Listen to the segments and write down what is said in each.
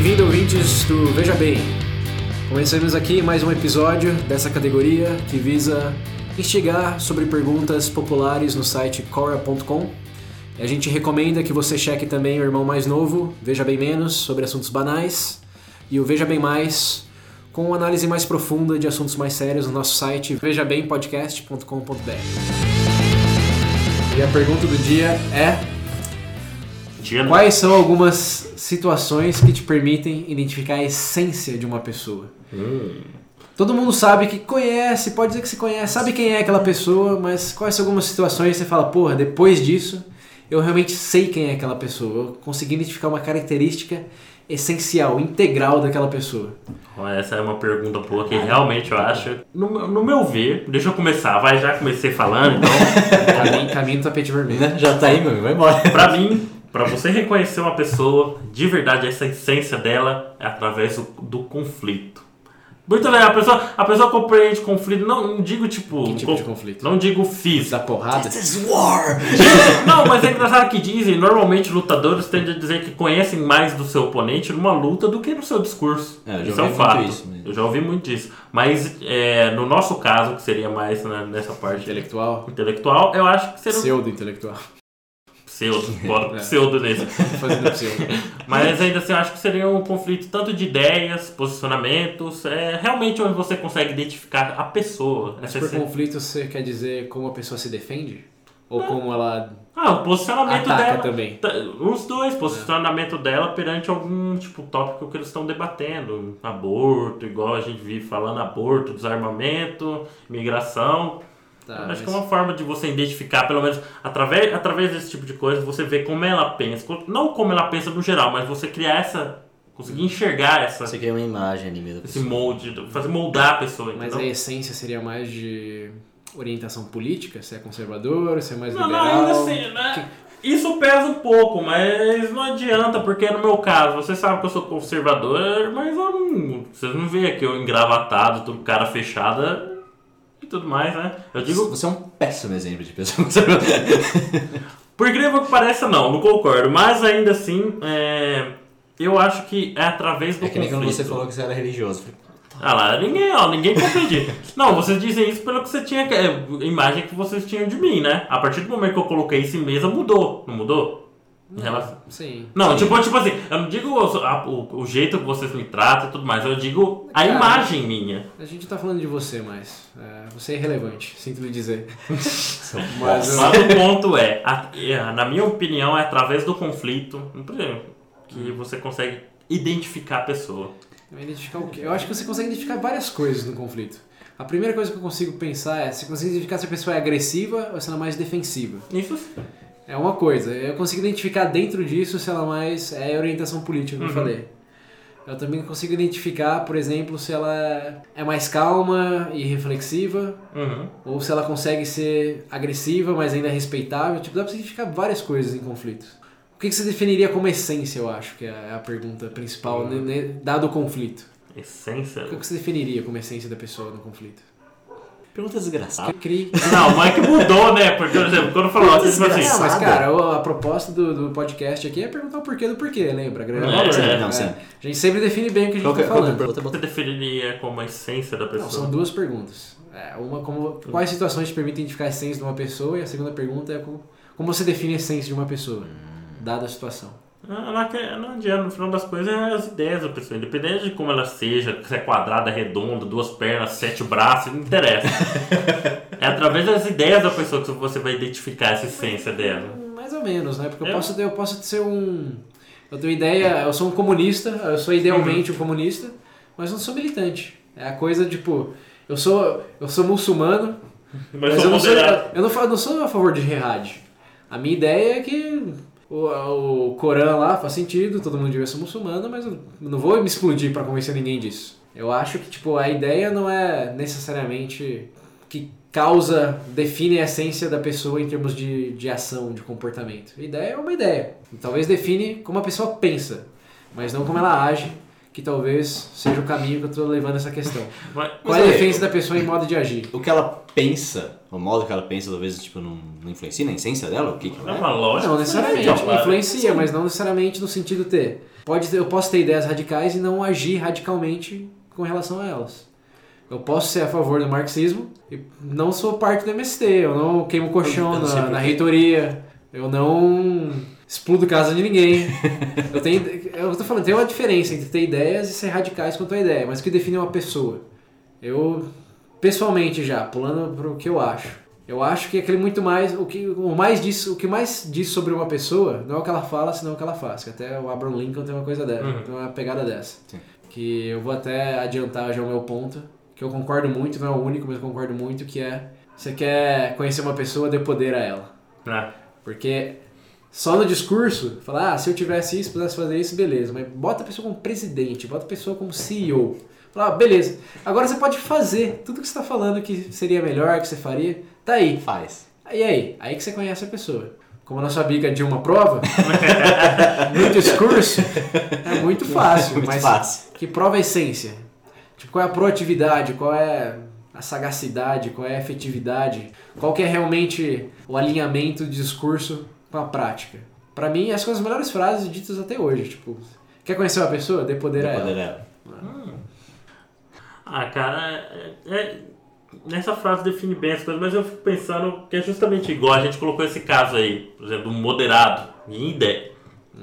Bem-vindo, ouvintes do Veja Bem. Começamos aqui mais um episódio dessa categoria que visa instigar sobre perguntas populares no site cora.com. A gente recomenda que você cheque também o irmão mais novo, Veja Bem Menos, sobre assuntos banais, e o Veja Bem Mais, com uma análise mais profunda de assuntos mais sérios no nosso site vejabempodcast.com.br. E a pergunta do dia é: Dia não. Quais são algumas situações que te permitem identificar a essência de uma pessoa? Todo mundo sabe que conhece, pode dizer que se conhece, sabe quem é aquela pessoa, mas quais são algumas situações que você fala, porra, depois disso eu realmente sei quem é aquela pessoa, eu consegui identificar uma característica essencial, integral daquela pessoa. Essa é uma pergunta boa que realmente eu acho. No, no meu ver, deixa eu começar, vai, já comecei falando, então. Caminho, caminho do tapete vermelho. Né? Já tá aí, meu, vai embora. Pra mim, pra você reconhecer uma pessoa, de verdade, essa essência dela é através do, do conflito. Muito legal, a pessoa, a pessoa compreende conflito, não, não digo tipo. Que tipo de conflito? Não digo físico. Da porrada? This is war! Não, mas é engraçado que dizem, normalmente lutadores tendem a dizer que conhecem mais do seu oponente numa luta do que no seu discurso. É, eu já isso é um ouvi muito fato. isso mesmo. Eu já ouvi muito disso. Mas é, no nosso caso, que seria mais né, nessa parte Intelectual? intelectual, eu acho que seria Pseudo-intelectual. Pseudo, bora É. pseudo nesse. Fazendo pseudo. Mas ainda assim, eu acho que seria um conflito tanto de ideias, posicionamentos, é realmente onde você consegue identificar a pessoa. Mas Essa por esse- conflito você quer dizer como a pessoa se defende? Ou como ela Ah, o posicionamento ataca dela. também? Tá, Os dois, posicionamento dela perante algum tipo tópico que eles estão debatendo. Aborto, igual a gente vive falando, aborto, desarmamento, migração. Tá, Acho que mas- é uma forma de você identificar, pelo menos através, através desse tipo de coisa, você ver como ela pensa. Não como ela pensa no geral, mas você criar essa. conseguir enxergar essa, Você quer uma imagem ali mesmo. esse molde, fazer moldar a pessoa. Mas entendeu? a essência seria mais de orientação política? Se é conservador, se é mais Não, não, liberal? ainda assim, né? Isso pesa um pouco, mas não adianta, porque no meu caso, você sabe que eu sou conservador, mas eu não. Vocês não veem aqui eu engravatado, tudo cara fechada e tudo mais, né? Eu digo, Você é um péssimo exemplo de pessoa. por incrível que pareça, não, não concordo, mas ainda assim, é, eu acho que é através do É que nem quando você falou que você era religioso. Falei, Ah lá, ninguém, ó, ninguém compreende. Não, vocês dizem isso pelo que você tinha, é, imagem que vocês tinham de mim, né? A partir do momento que eu coloquei isso em mesa, mudou, não mudou? Relação... Sim. Não, tipo, tipo assim, eu não digo o, o, o jeito que vocês me tratam e tudo mais, eu digo a Cara. imagem minha. A gente tá falando de você, mas é, você é irrelevante, sinto lhe dizer. Mas eu- Mas o ponto é, a- é, na minha opinião, é através do conflito que você consegue identificar a pessoa. Eu identificar o quê? Eu acho que você consegue identificar várias coisas no conflito. A primeira coisa que eu consigo pensar é se você consegue identificar se a pessoa é agressiva ou se ela é mais defensiva. Isso É uma coisa. Eu consigo identificar dentro disso se ela mais é orientação política, como eu Uhum. falei. Eu também consigo identificar, por exemplo, se ela é mais calma e reflexiva, Uhum. ou se ela consegue ser agressiva, mas ainda respeitável. Tipo, dá pra você identificar várias coisas em conflitos. O que que você definiria como essência, eu acho, que é a pergunta principal, Uhum. né, né, dado o conflito. Essência. O que você definiria como essência da pessoa no conflito? Pergunta desgraçada. Cri. Não, mas é que mudou, né? Porque, por exemplo, quando falou assim, tipo assim, Não, mas cara, o- a proposta do, do podcast aqui é perguntar o porquê do porquê, lembra? Agregar É, valor, sim, né? não, sim. A gente sempre define bem o que a gente Qual que, tá qual que é a falando. pergunta? você definiria como a essência da Não, pessoa? são duas perguntas. É, uma, como, quais situações te permitem identificar a essência de uma pessoa? E a segunda pergunta é como, como você define a essência de uma pessoa, dada a situação. Não, que- não adianta, no final das coisas é as ideias da pessoa, independente de como ela seja, se é quadrada, redonda, duas pernas, sete braços, não interessa. é através das ideias da pessoa que você vai identificar essa essência dela. Mais ou menos, né? Porque eu É. posso, eu posso ser um. Eu tenho ideia, eu sou um comunista, eu sou idealmente um comunista, mas não sou militante. É a coisa tipo, eu sou, eu sou muçulmano, Mas, Mas sou eu não, sou, eu, não, fa- eu não sou a favor de jihad. A minha ideia é que o, o lá faz sentido, todo mundo devia ser muçulmano, mas eu não vou me explodir pra convencer ninguém disso. Eu acho que tipo, a ideia não é necessariamente que causa, define a essência da pessoa em termos de, de ação, de comportamento. A ideia é uma ideia. Talvez define como a pessoa pensa, mas não como ela age que talvez seja o caminho que eu tô levando essa questão. Mas- Qual é a defesa da pessoa em modo de agir? O que ela pensa, o modo que ela pensa, talvez, tipo, não, não influencia na essência dela? O que que É ela é? uma lógica. Não necessariamente, Não, claro. influencia, mas não necessariamente no sentido ter. Pode ter. Eu posso ter ideias radicais e não agir radicalmente com relação a elas. Eu posso ser a favor do marxismo e não sou parte do MST, eu não queimo colchão Eu não na, na reitoria, eu não explodo casa de ninguém. eu tenho, eu tô falando, tem uma diferença entre ter ideias e ser radicais quanto a ideia, mas o que define uma pessoa? Eu, pessoalmente já, pulando pro que eu acho. Eu acho que aquele muito mais, o que o mais diz, o que mais diz sobre uma pessoa não é o que ela fala, senão o que ela faz. Que até o Abraham Lincoln tem uma coisa dessa, Uhum. tem uma pegada dessa. Sim. Que eu vou até adiantar já o meu ponto, que eu concordo muito, não é o único, mas eu concordo muito, que é você quer conhecer uma pessoa, dê poder a ela. É. Porque só no discurso, falar, ah, se eu tivesse isso, pudesse fazer isso, beleza. Mas bota a pessoa como presidente, bota a pessoa como CEO. Fala, ah, beleza. Agora você pode fazer tudo que você está falando que seria melhor, que você faria. Tá aí. Faz. E aí? Aí que você conhece a pessoa. Como na sua bica de uma prova, no discurso, é muito fácil. Muito mas fácil. que prova a essência? Tipo, qual é a proatividade? Qual é a sagacidade? Qual é a efetividade? Qual que é realmente o alinhamento do discurso com a prática? Pra mim, essas são as melhores frases ditas até hoje. Tipo, quer conhecer uma pessoa? Dê poder a Dê ela. poder dela. Ah, cara, é, é- nessa frase define bem as coisas, mas eu fico pensando que é justamente igual a gente colocou esse caso aí, por exemplo, um moderado em ideia.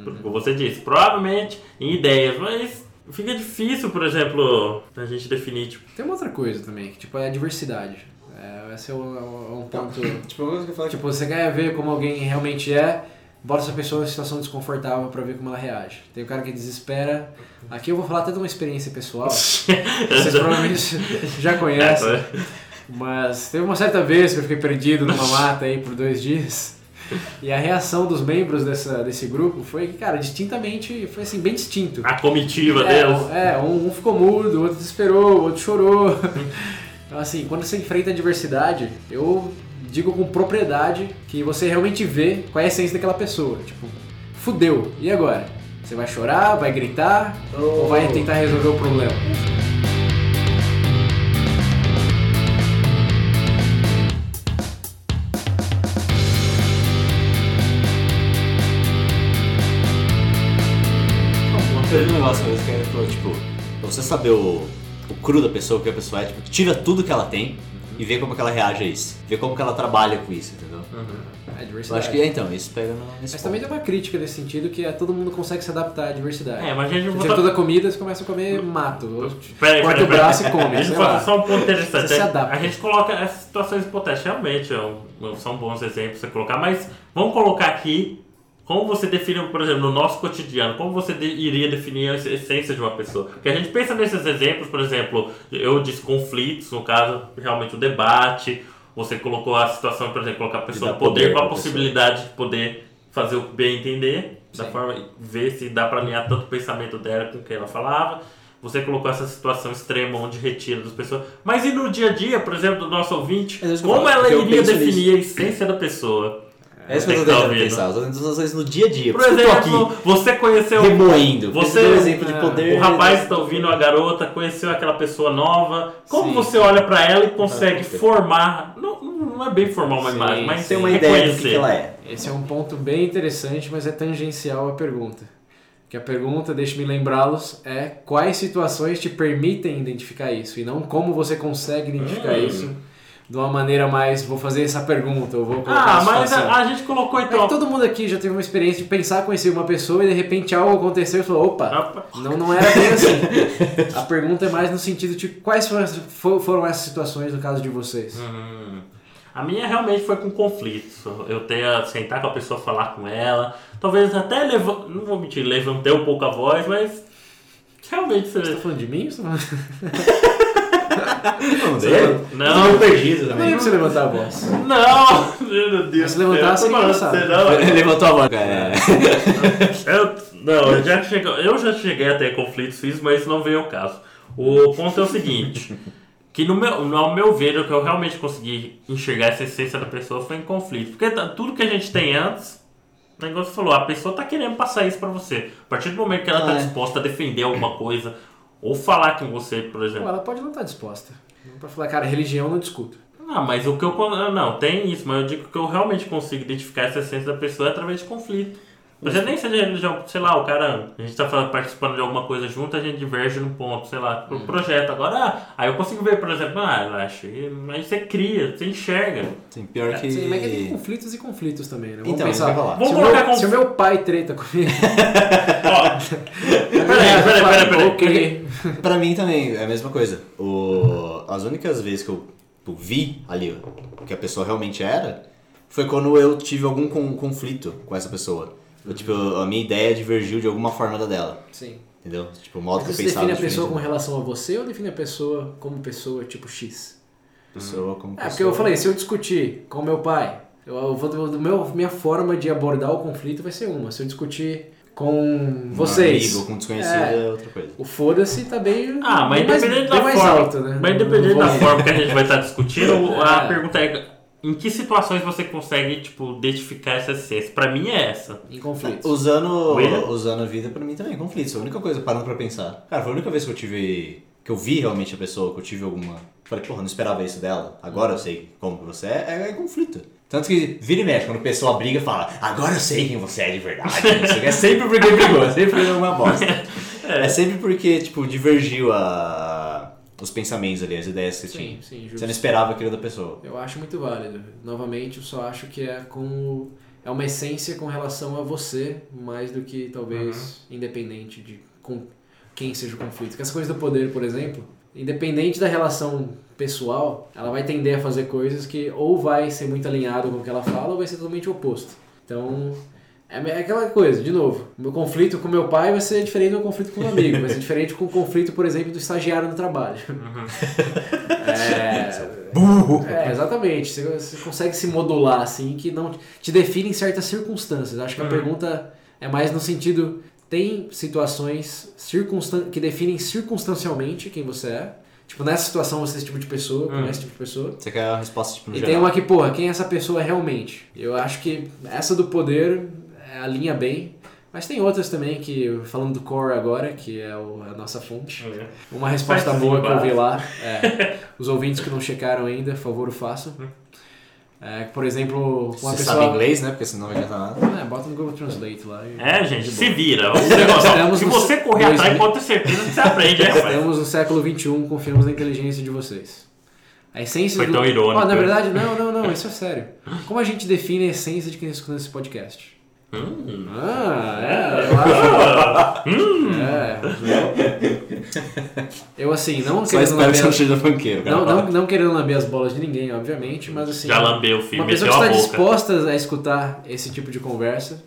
Como você disse, provavelmente em ideias, mas fica difícil, por exemplo, a gente definir, tipo, Tem uma outra coisa também, que tipo, é a diversidade. É, esse é um, um ponto... Tipo, uma coisa que eu falo, Tipo, você quer ver como alguém realmente é, bota essa pessoa em situação desconfortável pra ver como ela reage. Tem o cara que desespera. Aqui eu vou falar até de uma experiência pessoal. Vocês provavelmente já conhecem. Mas teve uma certa vez que eu fiquei perdido numa mata aí por dois dias. E a reação dos membros dessa, desse grupo foi que, cara, distintamente, foi assim, bem distinto. a comitiva É, deles. um- é, um, um ficou mudo, o outro desesperou, o outro chorou. Então, assim, quando você enfrenta a diversidade, eu digo com propriedade que você realmente vê qual é a essência daquela pessoa. Tipo, fudeu, e agora? Você vai chorar, vai gritar ou vai tentar resolver o problema? Um negócio mesmo que falou, tipo, pra você saber o, o cru da pessoa, o que a pessoa é, tipo, tira tudo que ela tem e vê como que ela reage a isso. Vê como que ela trabalha com isso, entendeu? É Eu diversidade. acho que, é, então, isso pega no, Mas também ponto. tem uma crítica nesse sentido que é todo mundo consegue se adaptar à diversidade. É, mas a gente Você tá- toda a comida, você começa a comer mato. Peraí, corta peraí, o braço peraí. e come, eu fazer lá. só um ponto interessante. Você se adapta. A gente coloca essas situações hipotéticas, realmente é são bons exemplos pra você colocar, mas vamos colocar aqui como você define, por exemplo, no nosso cotidiano, como você de- iria definir a essência de uma pessoa. Porque a gente pensa nesses exemplos, por exemplo, eu disse conflitos, no caso, realmente o debate, você colocou a situação, por exemplo, colocar a pessoa no poder, poder com a pra pessoa. possibilidade de poder fazer o bem entender, da Sim. forma, ver se dá pra alinhar tanto o pensamento dela com o que ela falava. Você colocou essa situação extrema onde retira das pessoas. Mas e no dia a dia, por exemplo, do nosso ouvinte, É como ela iria definir a essência da pessoa? É isso que eu tô tá tentando pensar. Eu tô tentando às vezes no dia a dia. Por exemplo, aqui você conheceu remoendo. Você- deu um exemplo de é, poder. o rapaz está ouvindo a garota, conheceu aquela pessoa nova. Como Sim. você olha pra ela e consegue Ah, formar, não, não é bem formar uma Sim, imagem, mas Tem uma ideia do que, que ela é. Esse é um ponto bem interessante, mas é tangencial à pergunta. Que a pergunta, deixe-me lembrá-los, é quais situações te permitem identificar isso e não como você consegue identificar Hum. isso de uma maneira mais, vou fazer essa pergunta, ou vou colocar Ah, mas a, a gente colocou É então. que todo mundo aqui já teve uma experiência de pensar, conhecer uma pessoa e de repente algo aconteceu e falou, opa, Opa. não, não era bem assim. A pergunta é mais no sentido de quais foram, fo- foram essas situações no caso de vocês. Hum. A minha realmente foi com conflitos. Eu ter sentar com a pessoa, falar com ela. Talvez até leva... não vou mentir, levantei um pouco a voz, mas realmente Você tá você. falando de mim? Tá Não? Não. Tô perdido Eu não também. lembro você levantar a voz. Não! Meu Deus. Se levantar, engraçado. você, não. Ele levantou a mão, cara. Eu, não, eu já, cheguei, eu já cheguei a ter conflitos físicos, mas isso não veio ao caso. O ponto é o seguinte: que no meu, no, ao meu ver, o que eu realmente consegui enxergar essa essência da pessoa foi em conflito. Porque tá- tudo que a gente tem antes O negócio falou, a pessoa tá querendo passar isso pra você. A partir do momento que ela tá Ah, é. disposta a defender alguma coisa, ou falar com você, por exemplo. ela pode não estar disposta. Não Pra falar, cara, religião não discuto. Ah, mas o que eu. con- Não, tem isso, mas eu digo que eu realmente consigo identificar essa essência da pessoa através de conflito. Mas nem seja religião, sei lá, o cara. A gente tá participando de alguma coisa junto, a gente diverge num ponto, sei lá, pro projeto. Agora, ah, aí eu consigo ver, por exemplo, ah, relaxa, mas você cria, você enxerga. Sim, pior que. Sim, mas que tem conflitos e conflitos também, né? Vamos Então, pensar. eu. Vamos se, o colocar meu, conf- se o meu pai treta comigo. Ó, peraí, peraí, peraí, peraí. Ok. Pra mim também é a mesma coisa. O... As únicas vezes que eu tipo, vi ali o que a pessoa realmente era foi quando eu tive algum con- conflito com essa pessoa. Eu, tipo, a minha ideia divergiu de alguma forma da dela. Sim. Entendeu? Tipo, o modo Mas que eu você pensava. define a pessoa com relação a você ou define a pessoa como pessoa tipo X? pessoa como É, pessoa. porque eu falei, se eu discutir com meu pai, eu, vou, do meu, minha forma de abordar o conflito vai ser uma. Se eu discutir com Um vocês, amigo com um desconhecido É. é outra coisa. o foda-se tá bem, Ah, mas bem mais, independente bem da mais forma. alto, né? Mas independente da vou- forma que a gente vai estar discutindo, a É. pergunta é em que situações você consegue, tipo, identificar essa essência? Pra mim é essa. Em conflitos. Usando, William? usando a vida pra mim também, conflitos. Foi a única coisa, parando pra pensar. Cara, foi a única vez que eu tive. que eu vi realmente a pessoa, que eu tive alguma. Falei, porra, não esperava isso dela. Agora eu sei como que você é, é, é conflito. Tanto que vira e mexe, quando a pessoa briga, fala, agora eu sei quem você é de verdade. é sempre porque brigou, é sempre porque é uma bosta. É sempre porque, tipo, divergiu a, os pensamentos ali, as ideias que você tinha. Sim, sim, Você justo. não esperava aquilo da pessoa. Eu acho muito válido. Novamente, eu só acho que é com é uma essência com relação a você, mais do que talvez independente de com quem seja o conflito. Porque essa coisa do poder, por exemplo, independente da relação pessoal, ela vai tender a fazer coisas que ou vai ser muito alinhado com o que ela fala ou vai ser totalmente oposto. Então, é é aquela coisa, de novo, meu conflito com meu pai vai ser diferente do meu conflito com um amigo, vai ser diferente com o conflito, por exemplo, do estagiário no trabalho. É, Burro! é, exatamente. Você, você consegue se modular assim que não te define em certas circunstâncias. Acho que a pergunta é mais no sentido tem situações circunstan que definem circunstancialmente quem você é. Tipo, nessa situação você é esse tipo de pessoa, Hum. esse tipo de pessoa. Você quer a resposta, tipo, no E geral. tem uma que, porra, quem é essa pessoa realmente? Eu acho que essa do poder alinha bem. Mas tem outras também que, falando do core agora, que é o- a nossa fonte. Uma resposta boa que eu vi lá. É, os ouvintes que não checaram ainda, por favor, o façam. É, por exemplo, uma Você pessoa. sabe inglês, né? Porque senão não vai adiantar nada. É, bota no Google Translate lá. e- É, gente, se vira. Negócio, se você correr atrás, pode ter certeza que você aprende, é. Estamos no século XXI, confiamos na inteligência de vocês. A essência Foi do... tão irônico, Ó, na né? verdade, não, não, não, isso é sério. Como a gente define a essência de quem está escutando esse podcast? Hum. Ah, é, eu acho. É. Eu assim, não Só querendo espero que não lamber, funkeiro, cara. não, não, não querendo lamber as bolas de ninguém, obviamente, mas assim. Já lambeu o filho, Uma pessoa que a está boca. disposta a escutar esse tipo de conversa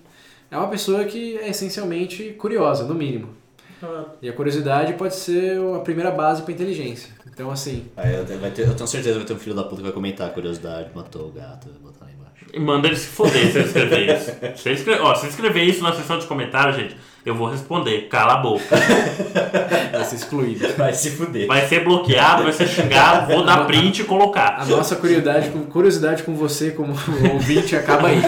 é uma pessoa que é essencialmente curiosa, no mínimo. E a curiosidade pode ser a primeira base para inteligência. Então, assim, Aí eu, tenho- vai ter- eu tenho certeza que vai ter um filho da puta que vai comentar a curiosidade, matou o gato, vai botar. E manda ele se foder se ele escrever isso. Se ele escrever, ó, se ele escrever isso na seção de comentários, gente, eu vou responder. Cala a boca. vai ser excluído. Vai se fuder. Vai ser bloqueado, vai ser xingado, vou dar print e colocar. A nossa curiosidade com, curiosidade com você como ouvinte acaba aí.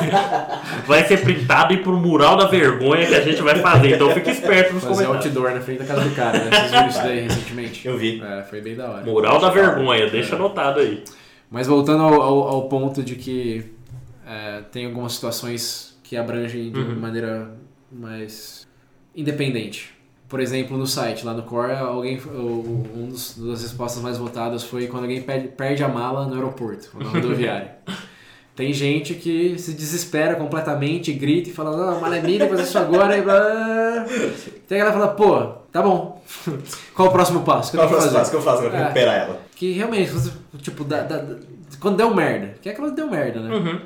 Vai ser printado e pro mural da vergonha que a gente vai fazer. Então fique esperto nos Fazer comentários. outdoor na frente da casa do cara, né? Vocês viram isso daí recentemente? Eu vi. É, foi bem da hora. Mural da vergonha, deixa anotado aí. Mas voltando ao, ao, ao ponto de que é, tem algumas situações que abrangem de Uhum. maneira mais independente. Por exemplo, no site, lá no Core, alguém, um dos, das respostas mais votadas foi quando alguém perde, perde a mala no aeroporto, ou na rodoviária. Tem gente que se desespera completamente, grita e fala, não, a mala é minha, vou fazer isso agora. E blá. Tem a galera que fala, pô, tá bom. Qual o próximo passo? Qual o fazer? que eu faço pra É. recuperar ela? Que realmente, tipo, dá- dá- quando deu merda, que é aquela que deu merda, né? Uhum.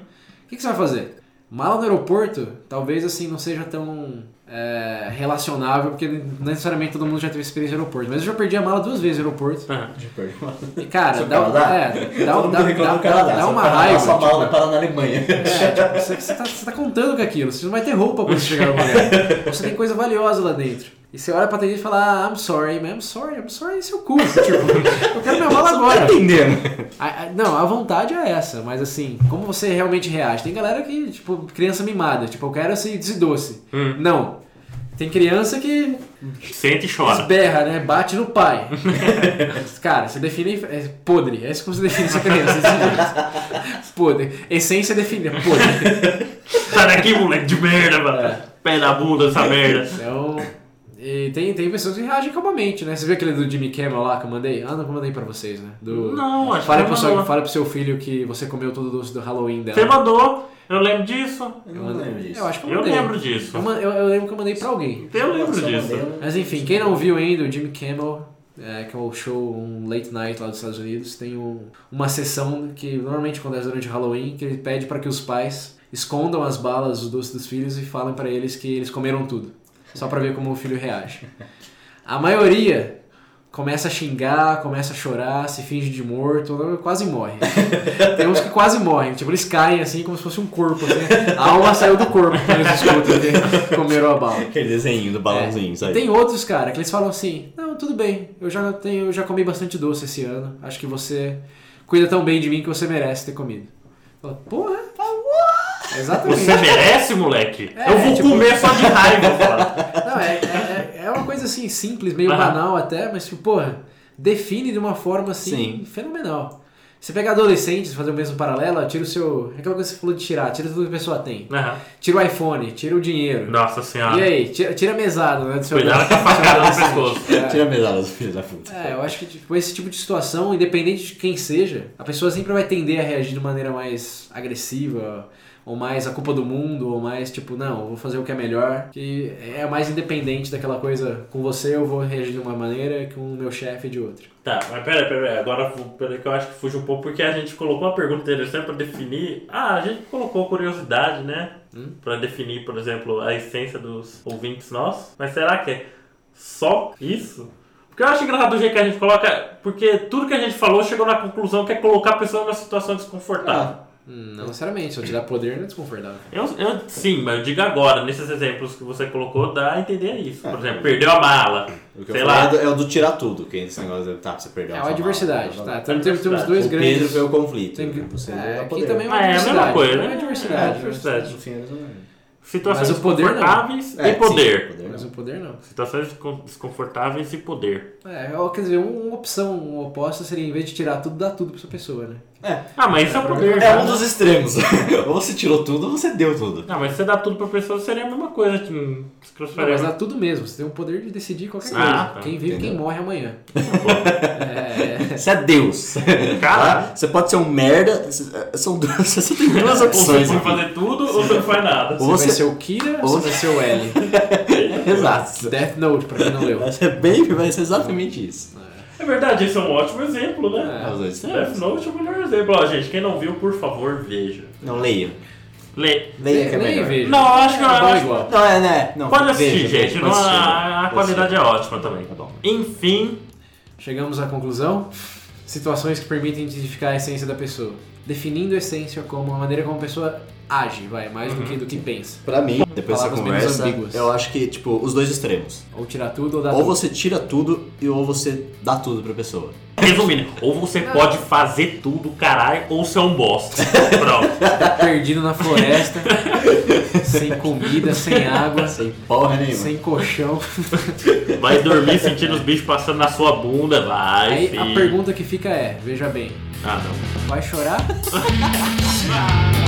O que, que você vai fazer? Mala no aeroporto, talvez assim não seja tão é, relacionável, porque não necessariamente todo mundo já teve experiência no aeroporto. Mas eu já perdi a mala duas vezes no aeroporto. Ah, E cara, dá, Canadá? é, dá, dá, dá, Canadá. dá uma Canadá, raiva. Sua mala tipo, parar na Alemanha. É, tipo, você, você tá, você tá contando com aquilo, você não vai ter roupa quando você chegar no lugar. Você tem coisa valiosa lá dentro. E você olha pra atendente e fala, ah, I'm sorry, man, I'm sorry, I'm sorry, seu cu. Tipo, eu quero minha mala agora. entendendo. A- a- não, a vontade é essa, mas assim, como você realmente reage? Tem galera que, tipo, criança mimada, tipo, eu quero esse, esse doce. Hum. Não. Tem criança que Sente e chora. esberra, né? Bate no pai. Cara, você define. É podre. É isso como você define essa criança. Podre. Essência define. Podre. Sai daqui, moleque de merda, mano. É. Pé na bunda essa merda. Então. E tem, tem pessoas que reagem calmamente, né? Você viu aquele do Jimmy Kimmel lá que eu mandei? Ah, não, que eu mandei pra vocês, né? Do... Não, acho fala que pro, seu, fala pro seu filho que você comeu todo o doce do Halloween dela. Você mandou, eu lembro disso. Eu não lembro disso. Eu acho que eu Eu mandei. lembro disso. Eu, eu- eu lembro que eu mandei pra alguém. Eu lembro disso. mandei, Mas enfim, quem não viu ainda, o Jimmy Kimmel, é, que é o show, um late night lá dos Estados Unidos, tem um- uma sessão que normalmente acontece durante Halloween, que ele pede para que os pais escondam as balas dos doces dos filhos e falem para eles que eles comeram tudo. Só pra ver como o filho reage. A maioria começa a xingar, começa a chorar, se finge de morto, quase morre. Tem uns que quase morrem, tipo, eles caem assim como se fosse um corpo, assim. A alma saiu do corpo quando eles escutam que comeram a bala. Aquele desenho do balãozinho, É. sabe? Tem outros, cara, que eles falam assim: Não, tudo bem, eu já, tenho, eu já comi bastante doce esse ano. Acho que você cuida tão bem de mim que você merece ter comido. Fala, porra! Exatamente. Você merece, moleque? É, eu vou tipo- comer só de raiva, fala. Não, é, é, é uma coisa assim, simples, meio Aham. banal até, mas tipo, porra, define de uma forma assim Sim. fenomenal. Você pegar adolescentes, fazer o mesmo paralelo, tira o seu. é Aquela coisa que você falou de tirar, tira tudo que a pessoa tem. Aham. Tira o iPhone, tira o dinheiro. Nossa E senhora. aí, tira, tira a mesada, né? Do seu Cuidado com a facada no pescoço. É. Tira a medalha dos filhos da puta. É, eu acho que tipo, esse tipo de situação, independente de quem seja, a pessoa sempre vai tender a reagir de maneira mais agressiva, ou mais a culpa do mundo, ou mais tipo, não, vou fazer o que é melhor, que é mais independente daquela coisa, com você eu vou reagir de uma maneira, com o meu chefe de outra. Tá, mas pera, pera, pera. Agora pera que eu acho que fugiu um pouco porque a gente colocou uma pergunta interessante pra definir. Ah, a gente colocou curiosidade, né? Hum? Pra definir, por exemplo, a essência dos ouvintes nossos. Mas será que é só isso? Porque eu acho engraçado do jeito que a gente coloca, porque tudo que a gente falou chegou na conclusão que é colocar a pessoa numa situação desconfortável. Hum, não necessariamente, se eu te dar poder não é desconfortável. Eu, eu- sim, mas eu digo agora, nesses exemplos que você colocou, dá a entender isso. Por exemplo, perdeu a mala. O que sei eu lá. falei é do, é o do tirar tudo, que é esse negócio de, tá, você perdeu É a uma sua diversidade, mala, tá? Então, temos, temos dois O grandes... Pedro foi o conflito. Tem que- Você é, aqui poder. também é uma Ah, é a mesma diversidade. coisa, É né? diversidade. É, diversidade. No fim, eles não- Situações Mas o poder não. desconfortáveis É, e poder. sim, poder Mas não. o poder não. Situações descon- desconfortáveis e poder. É, quer dizer, um- uma opção uma oposta seria, em vez de tirar tudo, dar tudo pra essa pessoa, né? Ah, mas isso é poder. É cara. um dos extremos. ou você tirou tudo ou você deu tudo. Não, mas se você dá tudo pra pessoa, seria a mesma coisa. Que, se Não, mas dá tudo mesmo. Você tem o poder de decidir qualquer Ah, coisa. tá. Quem vive, quem Entendeu? morre amanhã. é, Você é Deus. Cara, Você pode ser um merda. São duas, você tem duas ou você opções. pode fazer tudo ou você não faz nada. você, Ou vai você- ser o Kira ou ou você vai ser o L? Exato. Death Note, pra quem não leu. Vai ser bem, vai ser exatamente isso. É verdade, esse é um ótimo exemplo, né? É, os. Death Note é o melhor exemplo. Ó, gente, quem não viu, por favor, veja. Não, leia. Lê. Leia que é melhor. vejo. Não, eu acho que eu é bom acho- igual. Não, é, né? Não, Pode assistir, veja, gente. veja, não, pode assistir. a, a Pode qualidade é ótima também. Tá bom. Enfim, Chegamos à conclusão. Situações que permitem identificar a essência da pessoa. Definindo a essência como a maneira como a pessoa age, vai, mais do, Uhum. que, do que pensa. Pra mim, depois dessa conversa, eu acho que, tipo, os dois extremos. Ou tirar tudo ou dar Ou tudo. você tira tudo e ou você dá tudo pra pessoa. resumindo, ou você pode fazer tudo, caralho, ou ser um bosta. Pronto. Tá perdido na floresta, sem comida, sem água, Sem porra nenhuma. sem colchão. Vai dormir sentindo os bichos passando na sua bunda, vai. Aí a pergunta que fica é, veja bem, Ah, não. vai chorar? 哈